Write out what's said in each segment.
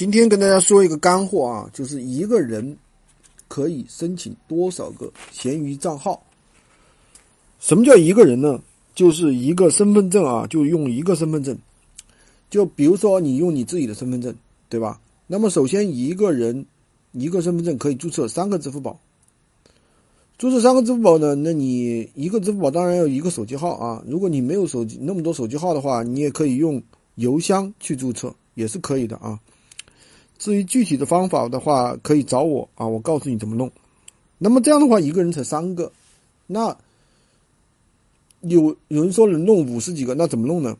今天跟大家说一个干货啊，就是一个人可以申请多少个闲鱼账号？什么叫一个人呢？就是一个身份证啊，就用一个身份证。就比如说你用你自己的身份证，对吧？那么首先一个人一个身份证可以注册三个支付宝。注册三个支付宝呢，那你一个支付宝当然要一个手机号啊。如果你没有手机那么多手机号的话，你也可以用邮箱去注册，也是可以的啊。至于具体的方法的话，可以找我啊，我告诉你怎么弄。那么这样的话，一个人才三个，那有有人说能弄五十几个，那怎么弄呢？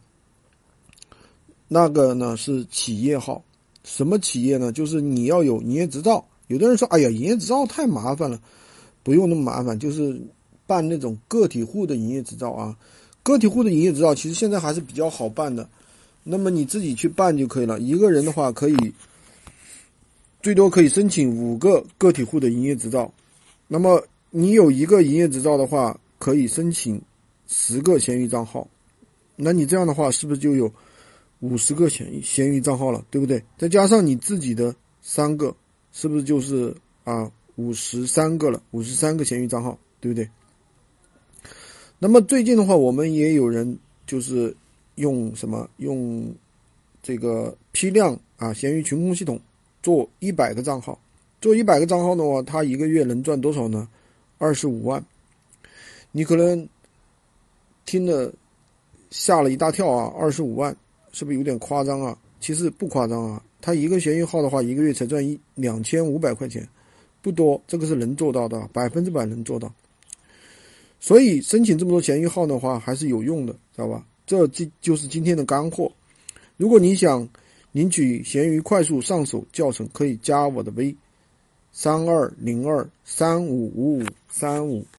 那个呢是企业号，什么企业呢？就是你要有营业执照。有的人说，哎呀，营业执照太麻烦了，不用那么麻烦，就是办那种个体户的营业执照啊。个体户的营业执照其实现在还是比较好办的，那么你自己去办就可以了。一个人的话可以。最多可以申请五个个体户的营业执照，那么你有一个营业执照的话，可以申请十个闲鱼账号，那你这样的话是不是就有五十个闲闲鱼账号了，对不对？再加上你自己的三个，是不是就是啊五十三个了？五十三个闲鱼账号，对不对？那么最近的话，我们也有人就是用什么用这个批量啊闲鱼群控系统。做一百个账号，做一百个账号的话，他一个月能赚多少呢？二十五万。你可能听了吓了一大跳啊！二十五万是不是有点夸张啊？其实不夸张啊，他一个闲鱼号的话，一个月才赚一两千五百块钱，不多，这个是能做到的，百分之百能做到。所以申请这么多闲鱼号的话，还是有用的，知道吧？这这就是今天的干货。如果你想。领取闲鱼快速上手教程，可以加我的微：三二零二三五五五三五。